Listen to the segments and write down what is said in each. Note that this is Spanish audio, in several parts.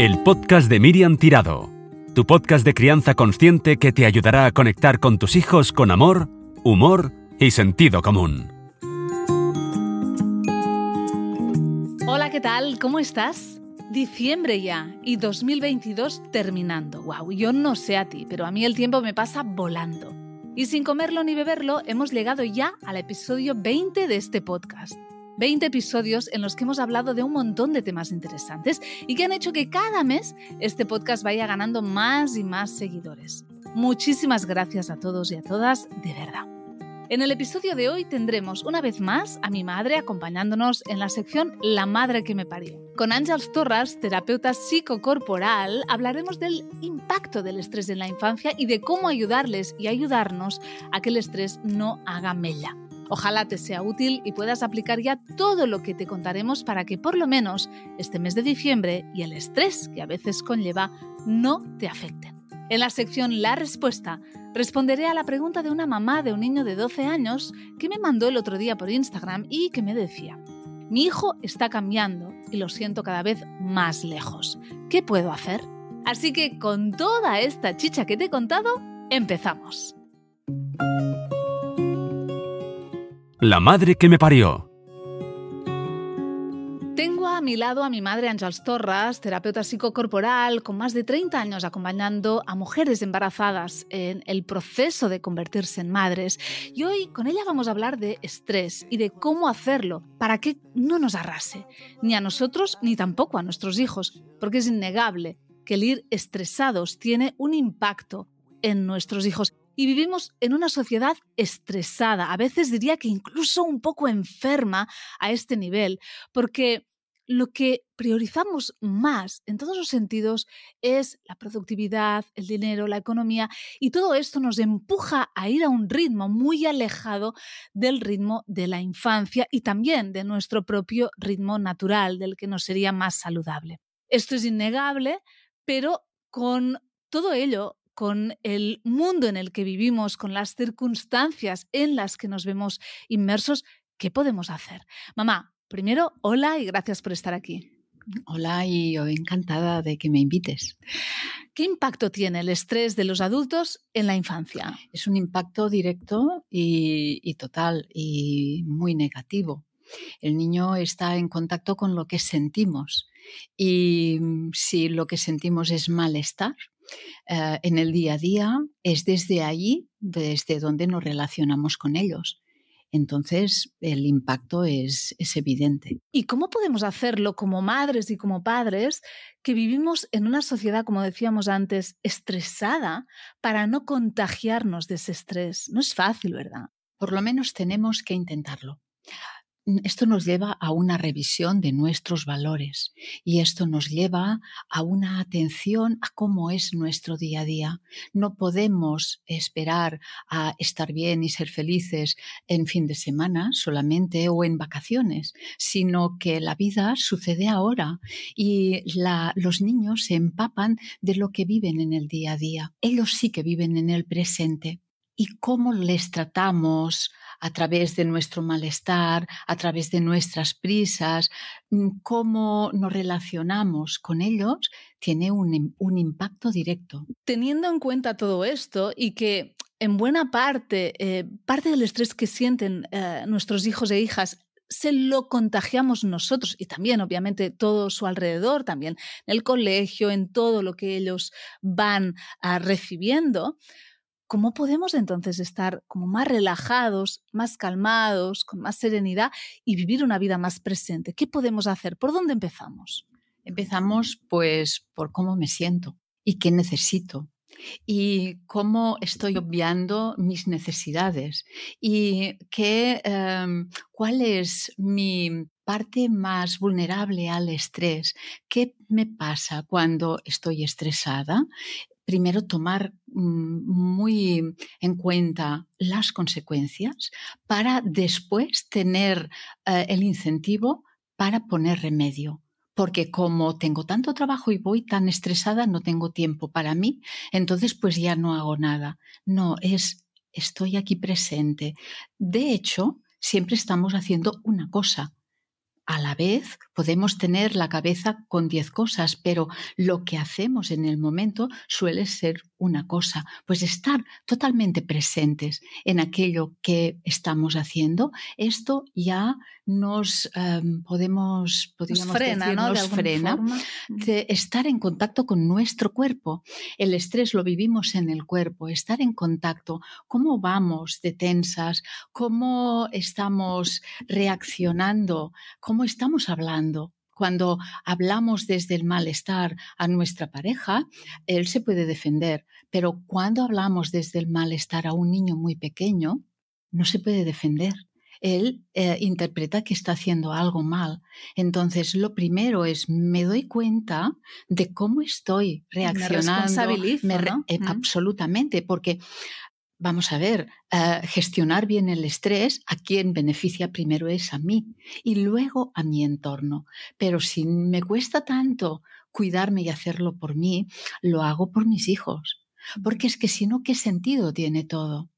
El podcast de Miriam Tirado, tu podcast de crianza consciente que te ayudará a conectar con tus hijos con amor, humor y sentido común. Hola, ¿qué tal? ¿Cómo estás? Diciembre ya y 2022 terminando. Wow, yo no sé a ti, pero a mí el tiempo me pasa volando. Y sin comerlo ni beberlo, hemos llegado ya al episodio 20 de este podcast. 20 episodios en los que hemos hablado de un montón de temas interesantes y que han hecho que cada mes este podcast vaya ganando más y más seguidores. Muchísimas gracias a todos y a todas, de verdad. En el episodio de hoy tendremos una vez más a mi madre acompañándonos en la sección La madre que me parió. Con Ángels Torras, terapeuta psicocorporal, hablaremos del impacto del estrés en la infancia y de cómo ayudarles y ayudarnos a que el estrés no haga mella. Ojalá te sea útil y puedas aplicar ya todo lo que te contaremos para que por lo menos este mes de diciembre y el estrés que a veces conlleva no te afecten. En la sección La Respuesta responderé a la pregunta de una mamá de un niño de 12 años que me mandó el otro día por Instagram y que me decía, mi hijo está cambiando y lo siento cada vez más lejos. ¿Qué puedo hacer? Así que con toda esta chicha que te he contado, empezamos. La madre que me parió. Tengo a mi lado a mi madre Ángels Torras, terapeuta psicocorporal, con más de 30 años acompañando a mujeres embarazadas en el proceso de convertirse en madres. Y hoy con ella vamos a hablar de estrés y de cómo hacerlo para que no nos arrase, ni a nosotros ni tampoco a nuestros hijos, porque es innegable que el ir estresados tiene un impacto en nuestros hijos y vivimos en una sociedad estresada, a veces diría que incluso un poco enferma a este nivel, porque lo que priorizamos más en todos los sentidos es la productividad, el dinero, la economía, y todo esto nos empuja a ir a un ritmo muy alejado del ritmo de la infancia y también de nuestro propio ritmo natural, del que nos sería más saludable. Esto es innegable, pero con todo ello con el mundo en el que vivimos, con las circunstancias en las que nos vemos inmersos, ¿qué podemos hacer? Mamá, primero, hola y gracias por estar aquí. Hola y encantada de que me invites. ¿Qué impacto tiene el estrés de los adultos en la infancia? Es un impacto directo y, y total y muy negativo. El niño está en contacto con lo que sentimos y mm, si lo que sentimos es malestar, eh, en el día a día, es desde allí, desde donde nos relacionamos con ellos. Entonces, el impacto es, es, evidente. ¿Y cómo podemos hacerlo como madres y como padres que vivimos en una sociedad, como decíamos antes, estresada para no contagiarnos de ese estrés? No es fácil, ¿verdad? Por lo menos tenemos que intentarlo. Mm, esto nos lleva a una revisión de nuestros valores y esto nos lleva a una atención a cómo es nuestro día a día. No podemos esperar a estar bien y ser felices en fin de semana solamente o en vacaciones, sino que la vida sucede ahora y los niños se empapan de lo que viven en el día a día. Ellos sí que viven en el presente. ¿Y cómo les tratamos a través de nuestro malestar, a través de nuestras prisas, mm, cómo nos relacionamos con ellos, tiene un, impacto directo. Teniendo en cuenta todo esto y que en buena parte, eh, parte del estrés que sienten eh, nuestros hijos e hijas se lo contagiamos nosotros y también, obviamente, todo su alrededor, también en el colegio, en todo lo que ellos van ah, recibiendo, ¿cómo podemos entonces estar como más relajados, más calmados, con más serenidad y vivir una vida más presente? ¿Qué podemos hacer? ¿Por dónde empezamos? Empezamos pues por cómo me siento y qué necesito y cómo estoy obviando mis necesidades y qué, em, cuál es mi parte más vulnerable al estrés. ¿Qué me pasa cuando estoy estresada? Primero tomar mm, muy en cuenta las consecuencias para después tener eh, el incentivo para poner remedio. Porque como tengo tanto trabajo y voy tan estresada, no tengo tiempo para mí, entonces pues ya no hago nada. No, es estoy aquí presente. De hecho, siempre estamos haciendo una cosa, a la vez podemos tener la cabeza con diez cosas, pero lo que hacemos en el momento suele ser una cosa, pues estar totalmente presentes en aquello que estamos haciendo, esto ya nos em, podemos, podríamos frena, decir, ¿no? nos frena de estar en contacto con nuestro cuerpo. El estrés lo vivimos en el cuerpo, estar en contacto, cómo vamos de tensas, cómo estamos reaccionando, cómo estamos hablando. Cuando hablamos desde el malestar a nuestra pareja, él se puede defender, pero cuando hablamos desde el malestar a un niño muy pequeño, no se puede defender. Él eh, interpreta que está haciendo algo mal. Entonces, lo primero es, me doy cuenta de cómo estoy reaccionando. Me, ¿no? eh, Absolutamente, porque vamos a ver, uh, gestionar bien el estrés, a quien beneficia primero es a mí y luego a mi entorno. Pero si me cuesta tanto cuidarme y hacerlo por mí, lo hago por mis hijos. Porque es que si no, ¿qué sentido tiene todo?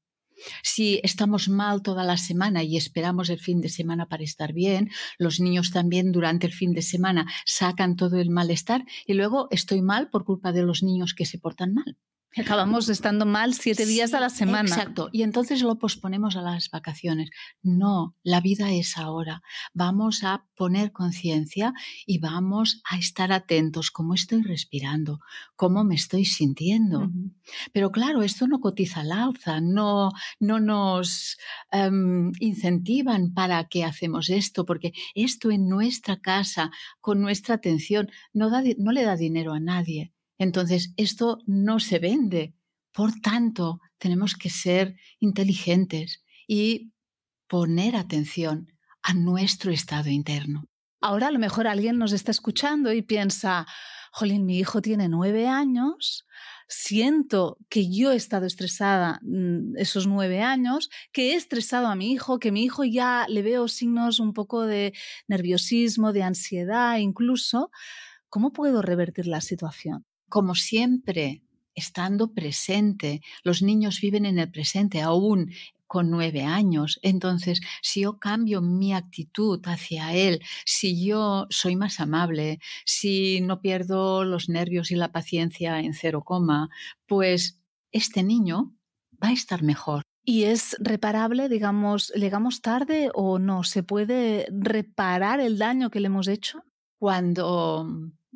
Si estamos mal toda la semana y esperamos el fin de semana para estar bien, los niños también durante el fin de semana sacan todo el malestar y luego estoy mal por culpa de los niños que se portan mal. Acabamos estando mal siete días sí, a la semana. Exacto. Y entonces lo posponemos a las vacaciones. No, la vida es ahora. Vamos a poner conciencia y vamos a estar atentos cómo estoy respirando, cómo me estoy sintiendo. Uh -huh. Pero claro, esto no cotiza al alza, no, no nos um, incentivan para que hacemos esto, porque esto en nuestra casa, con nuestra atención, no, da, no le da dinero a nadie. Entonces, esto no se vende. Por tanto, tenemos que ser inteligentes y poner atención a nuestro estado interno. Ahora a lo mejor alguien nos está escuchando y piensa, jolín, mi hijo tiene nueve años, siento que yo he estado estresada mm, esos nueve años, que he estresado a mi hijo, que mi hijo ya le veo signos un poco de nerviosismo, de ansiedad incluso. ¿Cómo puedo revertir la situación? Como siempre, estando presente. Los niños viven en el presente, aún con nueve años. Entonces, si yo cambio mi actitud hacia él, si yo soy más amable, si no pierdo los nervios y la paciencia en cero coma, pues este niño va a estar mejor. ¿Y es reparable, digamos, llegamos tarde o no? ¿Se puede reparar el daño que le hemos hecho? Cuando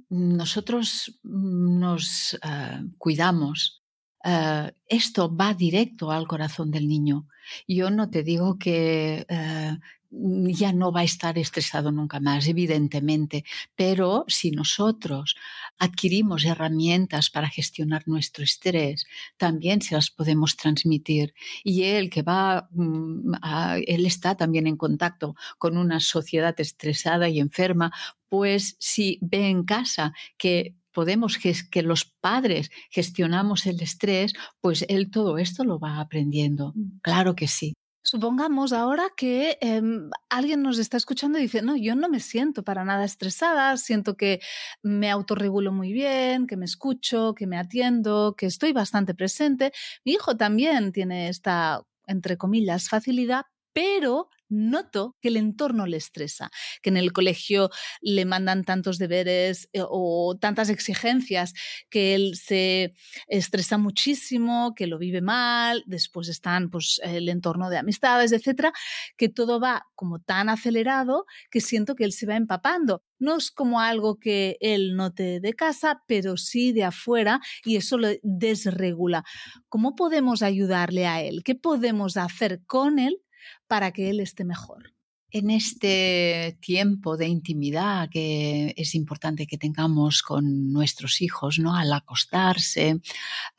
nosotros nos uh, cuidamos, uh, esto va directo al corazón del niño. Yo no te digo que uh, ya no va a estar estresado nunca más, evidentemente, pero si nosotros adquirimos herramientas para gestionar nuestro estrés, también se las podemos transmitir. Y él que va, a, él está también en contacto con una sociedad estresada y enferma, pues si ve en casa que podemos que los padres gestionamos el estrés, pues él todo esto lo va aprendiendo. Claro que sí. Supongamos ahora que eh, alguien nos está escuchando y dice, no, yo no me siento para nada estresada, siento que me autorregulo muy bien, que me escucho, que me atiendo, que estoy bastante presente. Mi hijo también tiene esta, entre comillas, facilidad, pero noto que el entorno le estresa, que en el colegio le mandan tantos deberes eh, o tantas exigencias que él se estresa muchísimo, que lo vive mal, después están pues el entorno de amistades, etcétera, que todo va como tan acelerado que siento que él se va empapando. No es como algo que él note de casa, pero sí de afuera y eso lo desregula. ¿Cómo podemos ayudarle a él? ¿Qué podemos hacer con él para que él esté mejor. En este tiempo de intimidad que es importante que tengamos con nuestros hijos, ¿no? Al acostarse,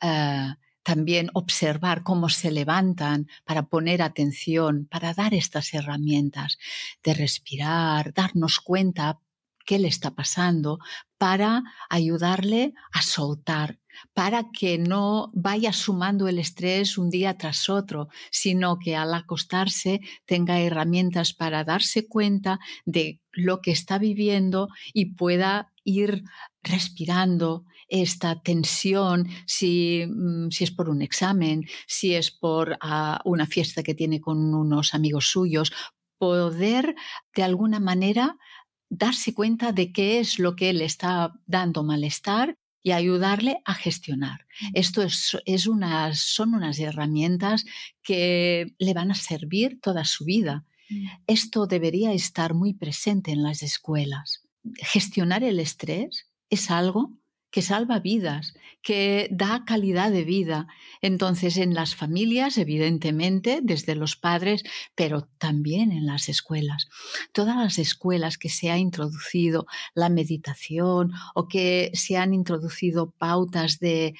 uh, también observar cómo se levantan para poner atención, para dar estas herramientas de respirar, darnos cuenta qué le está pasando, para ayudarle a soltar, para que no vaya sumando el estrés un día tras otro, sino que al acostarse tenga herramientas para darse cuenta de lo que está viviendo y pueda ir respirando esta tensión, si, si es por un examen, si es por uh, una fiesta que tiene con unos amigos suyos, poder de alguna manera darse cuenta de qué es lo que le está dando malestar y ayudarle a gestionar. Esto es, es unas, son unas herramientas que le van a servir toda su vida. Esto debería estar muy presente en las escuelas. Gestionar el estrés es algo que salva vidas, que da calidad de vida. Entonces, en las familias, evidentemente, desde los padres, pero también en las escuelas. Todas las escuelas que se ha introducido la meditación o que se han introducido pautas de,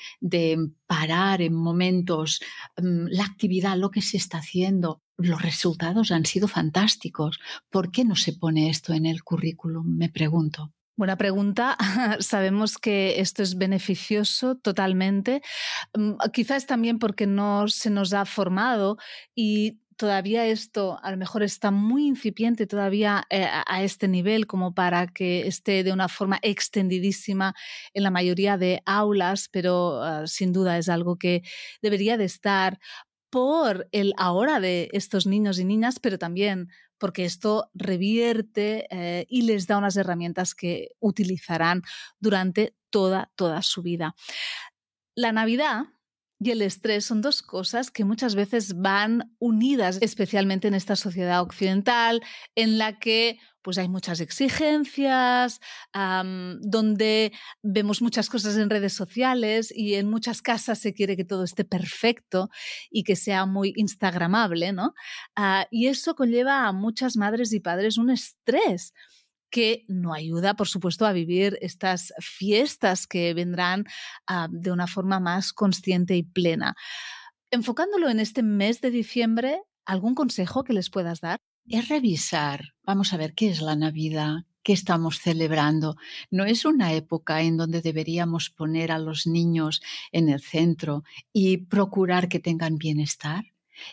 parar en momentos mm, la actividad, lo que se está haciendo, los resultados han sido fantásticos. ¿Por qué no se pone esto en el currículum? Me pregunto. Buena pregunta. Sabemos que esto es beneficioso totalmente. Mm, quizás también porque no se nos ha formado y todavía esto a lo mejor está muy incipiente todavía eh, a este nivel como para que esté de una forma extendidísima en la mayoría de aulas, pero ah, sin duda es algo que debería de estar por el ahora de estos niños y niñas, pero también porque esto revierte eh, y les da unas herramientas que utilizarán durante toda, toda su vida. La Navidad y el estrés son dos cosas que muchas veces van unidas, especialmente en esta sociedad occidental, en la que pues hay muchas exigencias, donde vemos muchas cosas en redes sociales y en muchas casas se quiere que todo esté perfecto y que sea muy instagramable, ¿no? Ah, y eso conlleva a muchas madres y padres un estrés que no ayuda, por supuesto, a vivir estas fiestas que vendrán ah, de una forma más consciente y plena. Enfocándolo en este mes de diciembre, ¿algún consejo que les puedas dar? Es revisar, vamos a ver qué es la Navidad, qué estamos celebrando. No es una época en donde deberíamos poner a los niños en el centro y procurar que tengan bienestar.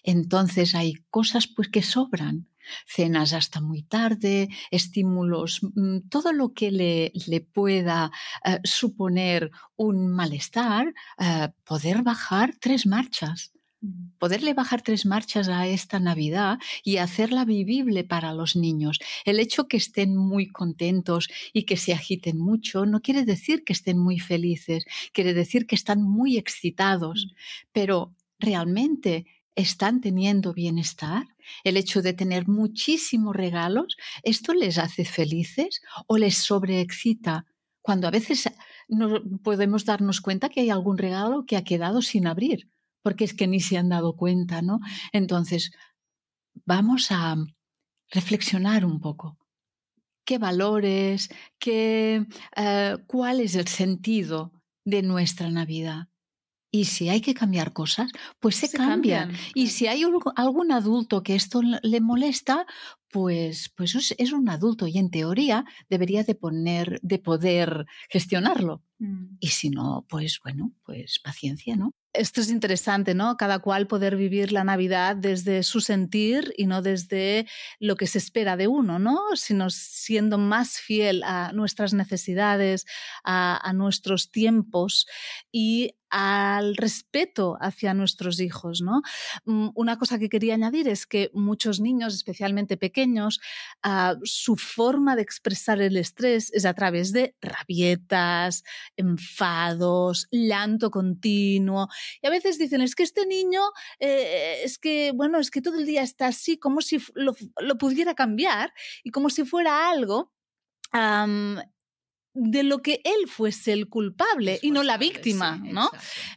Entonces hay cosas pues que sobran cenas hasta muy tarde, estímulos, mm, todo lo que le, le pueda eh, suponer un malestar, eh, poder bajar tres marchas. Mm. Poderle bajar tres marchas a esta Navidad y hacerla vivible para los niños. El hecho que estén muy contentos y que se agiten mucho no quiere decir que estén muy felices, quiere decir que están muy excitados, mm. pero realmente están teniendo bienestar, el hecho de tener muchísimos regalos, ¿esto les hace felices o les sobreexcita? Cuando a veces no podemos darnos cuenta que hay algún regalo que ha quedado sin abrir, porque es que ni se han dado cuenta, ¿no? Entonces, vamos a reflexionar un poco. ¿Qué valores, qué, eh, cuál es el sentido de nuestra Navidad? Y si hay que cambiar cosas, pues se, cambian. Y si hay algún adulto que esto le molesta, pues, pues es un adulto y en teoría debería de poner, de poder gestionarlo. Mm. Y si no, pues bueno, pues paciencia, ¿no? esto es interesante, ¿no? Cada cual poder vivir la Navidad desde su sentir y no desde lo que se espera de uno, ¿no? Sino siendo más fiel a nuestras necesidades, a, a nuestros tiempos y al respeto hacia nuestros hijos. ¿no? Mm, una cosa que quería añadir es que muchos niños, especialmente pequeños, ah, su forma de expresar el estrés es a través de rabietas, enfados, llanto continuo. Y a veces dicen, es que este niño, eh, es que, bueno, es que todo el día está así, como si lo, pudiera cambiar y como si fuera algo de lo que él fuese el culpable y no la víctima, ¿no?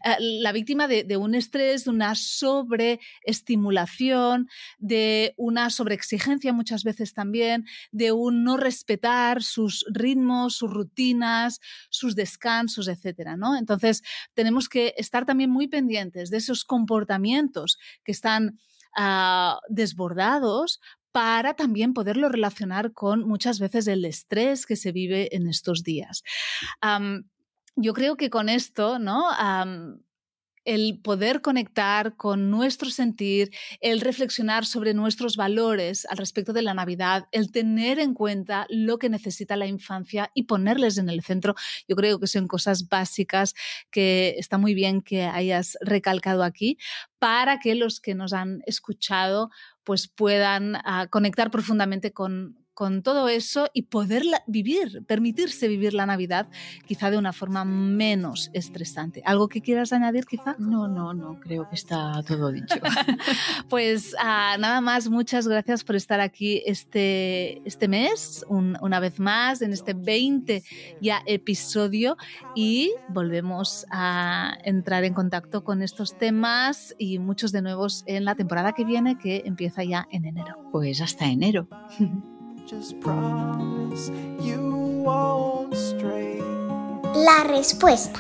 Eh, la víctima de, un estrés, de una sobreestimulación, de una sobreexigencia muchas veces también, de un no respetar sus ritmos, sus rutinas, sus descansos, etcétera, ¿no? Entonces, tenemos que estar también muy pendientes de esos comportamientos que están ah, desbordados para también poderlo relacionar con muchas veces el estrés que se vive en estos días. yo creo que con esto, ¿no? el poder conectar con nuestro sentir, el reflexionar sobre nuestros valores al respecto de la Navidad, el tener en cuenta lo que necesita la infancia y ponerles en el centro, yo creo que son cosas básicas que está muy bien que hayas recalcado aquí para que los que nos han escuchado pues puedan ah, conectar profundamente con, con todo eso y poder vivir, permitirse vivir la Navidad quizá de una forma menos estresante. ¿Algo que quieras añadir quizá? No, no, no, creo que está todo dicho. pues ah, nada más, muchas gracias por estar aquí este, este mes, una vez más, en este 20 ya episodio y volvemos a entrar en contacto con estos temas y muchos de nuevos en la temporada que viene que empieza ya en enero. Pues hasta enero. La respuesta.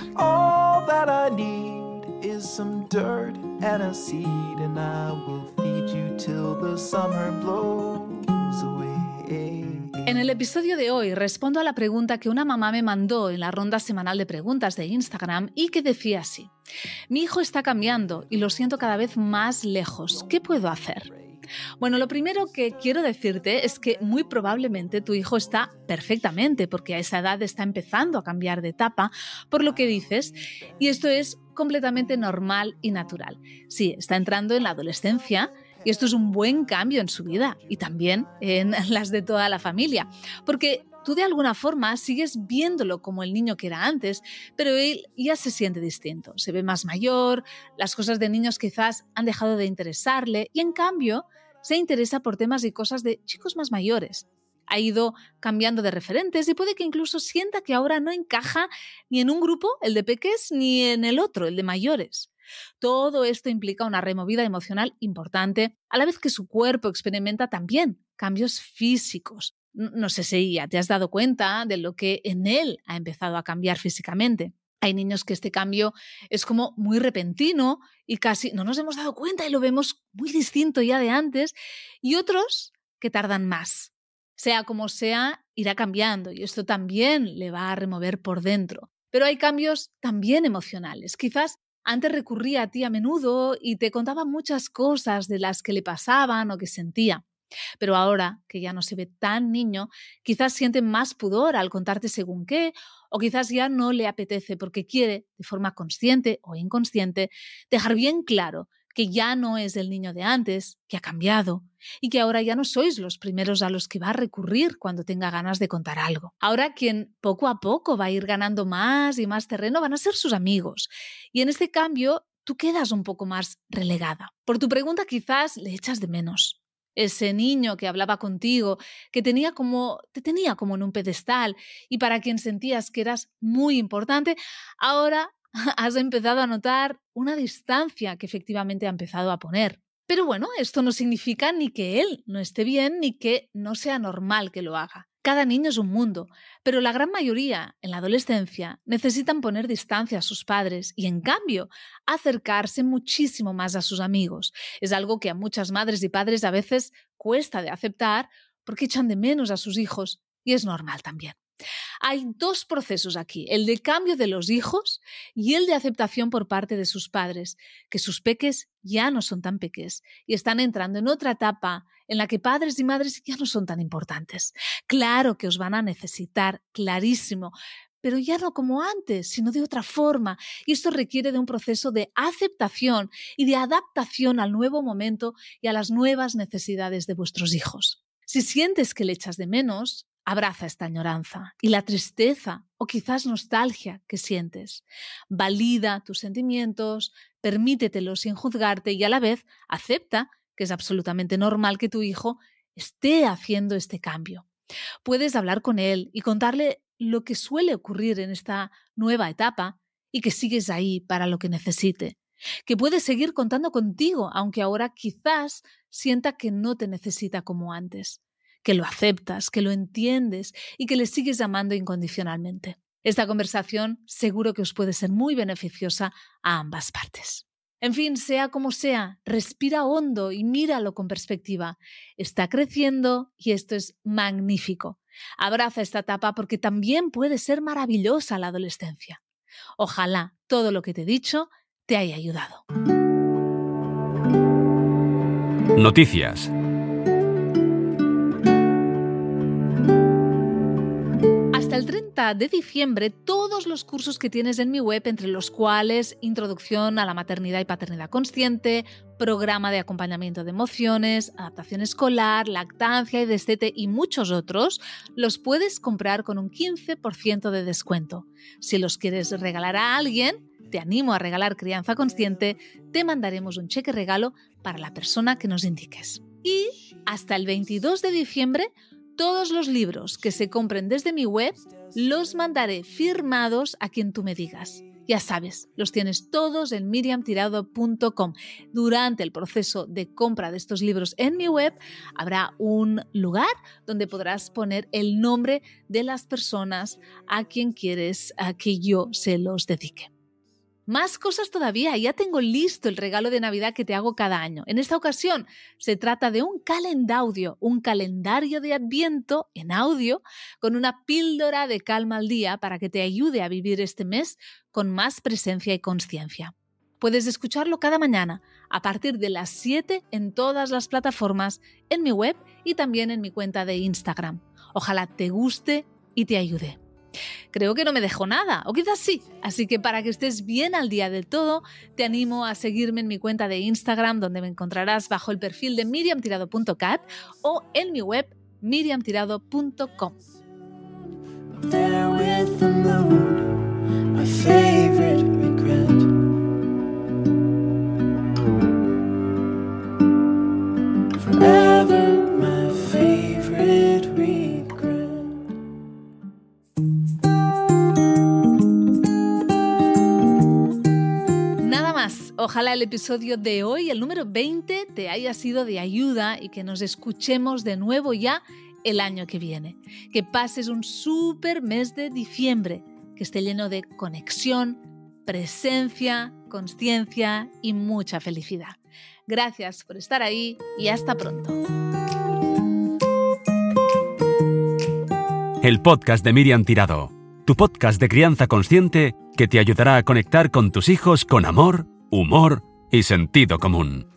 En el episodio de hoy respondo a la pregunta que una mamá me mandó en la ronda semanal de preguntas de Instagram y que decía así, mi hijo está cambiando y lo siento cada vez más lejos, ¿qué puedo hacer? Bueno, lo primero que quiero decirte es que muy probablemente tu hijo está perfectamente, porque a esa edad está empezando a cambiar de etapa, por lo que dices, y esto es completamente normal y natural. Sí, está entrando en la adolescencia, y esto es un buen cambio en su vida y también en las de toda la familia, porque tú de alguna forma sigues viéndolo como el niño que era antes, pero él ya se siente distinto, se ve más mayor, las cosas de niños quizás han dejado de interesarle y en cambio se interesa por temas y cosas de chicos más mayores. Ha ido cambiando de referentes y puede que incluso sienta que ahora no encaja ni en un grupo, el de peques, ni en el otro, el de mayores. Todo esto implica una removida emocional importante, a la vez que su cuerpo experimenta también cambios físicos. No sé si ya te has dado cuenta de lo que en él ha empezado a cambiar físicamente. Hay niños que este cambio es como muy repentino y casi no nos hemos dado cuenta y lo vemos muy distinto ya de antes, y otros que tardan más. Sea como sea, irá cambiando y esto también le va a remover por dentro. Pero hay cambios también emocionales. Quizás antes recurría a ti a menudo y te contaba muchas cosas de las que le pasaban o que sentía. Pero ahora que ya no se ve tan niño, quizás siente más pudor al contarte según qué, o quizás ya no le apetece porque quiere, de forma consciente o inconsciente, dejar bien claro que ya no es el niño de antes, que ha cambiado y que ahora ya no sois los primeros a los que va a recurrir cuando tenga ganas de contar algo. Ahora quien poco a poco va a ir ganando más y más terreno van a ser sus amigos. Y en este cambio tú quedas un poco más relegada. Por tu pregunta quizás le echas de menos ese niño que hablaba contigo, que tenía como, te tenía como en un pedestal y para quien sentías que eras muy importante, ahora has empezado a notar una distancia que efectivamente ha empezado a poner. Pero bueno, esto no significa ni que él no esté bien ni que no sea normal que lo haga. Cada niño es un mundo, pero la gran mayoría en la adolescencia necesitan poner distancia a sus padres y en cambio acercarse muchísimo más a sus amigos. Es algo que a muchas madres y padres a veces cuesta de aceptar porque echan de menos a sus hijos y es normal también. Hay dos procesos aquí, el de cambio de los hijos y el de aceptación por parte de sus padres, que sus peques ya no son tan peques y están entrando en otra etapa en la que padres y madres ya no son tan importantes. Claro que os van a necesitar, clarísimo, pero ya no como antes, sino de otra forma. Y esto requiere de un proceso de aceptación y de adaptación al nuevo momento y a las nuevas necesidades de vuestros hijos. Si sientes que le echas de menos, Abraza esta añoranza y la tristeza o quizás nostalgia que sientes. Valida tus sentimientos, permítetelos sin juzgarte y a la vez acepta que es absolutamente normal que tu hijo esté haciendo este cambio. Puedes hablar con él y contarle lo que suele ocurrir en esta nueva etapa y que sigues ahí para lo que necesite. Que puedes seguir contando contigo, aunque ahora quizás sienta que no te necesita como antes que lo aceptas, que lo entiendes y que le sigues amando incondicionalmente. Esta conversación seguro que os puede ser muy beneficiosa a ambas partes. En fin, sea como sea, respira hondo y míralo con perspectiva. Está creciendo y esto es magnífico. Abraza esta etapa porque también puede ser maravillosa la adolescencia. Ojalá todo lo que te he dicho te haya ayudado. el 30 de diciembre todos los cursos que tienes en mi web, entre los cuales Introducción a la Maternidad y Paternidad Consciente, Programa de Acompañamiento de Emociones, Adaptación Escolar, Lactancia y Destete y muchos otros, los puedes comprar con un 15% de descuento. Si los quieres regalar a alguien, te animo a regalar Crianza Consciente, te mandaremos un cheque regalo para la persona que nos indiques. Y hasta el 22 de diciembre todos los libros que se compren desde mi web los mandaré firmados a quien tú me digas. Ya sabes, los tienes todos en miriamtirado.com. Durante el proceso de compra de estos libros en mi web habrá un lugar donde podrás poner el nombre de las personas a quien quieres que yo se los dedique. Más cosas todavía, ya tengo listo el regalo de Navidad que te hago cada año. En esta ocasión se trata de un calendaudio, un calendario de adviento en audio con una píldora de calma al día para que te ayude a vivir este mes con más presencia y conciencia. Puedes escucharlo cada mañana a partir de las 7 en todas las plataformas, en mi web y también en mi cuenta de Instagram. Ojalá te guste y te ayude. Creo que no me dejó nada, o quizás sí. Así que para que estés bien al día del todo, te animo a seguirme en mi cuenta de Instagram, donde me encontrarás bajo el perfil de miriamtirado.cat o en mi web miriamtirado.com. Ojalá el episodio de hoy, el número 20, te haya sido de ayuda y que nos escuchemos de nuevo ya el año que viene. Que pases un súper mes de diciembre, que esté lleno de conexión, presencia, conciencia y mucha felicidad. Gracias por estar ahí y hasta pronto. El podcast de Miriam Tirado, tu podcast de crianza consciente que te ayudará a conectar con tus hijos con amor humor y sentido común.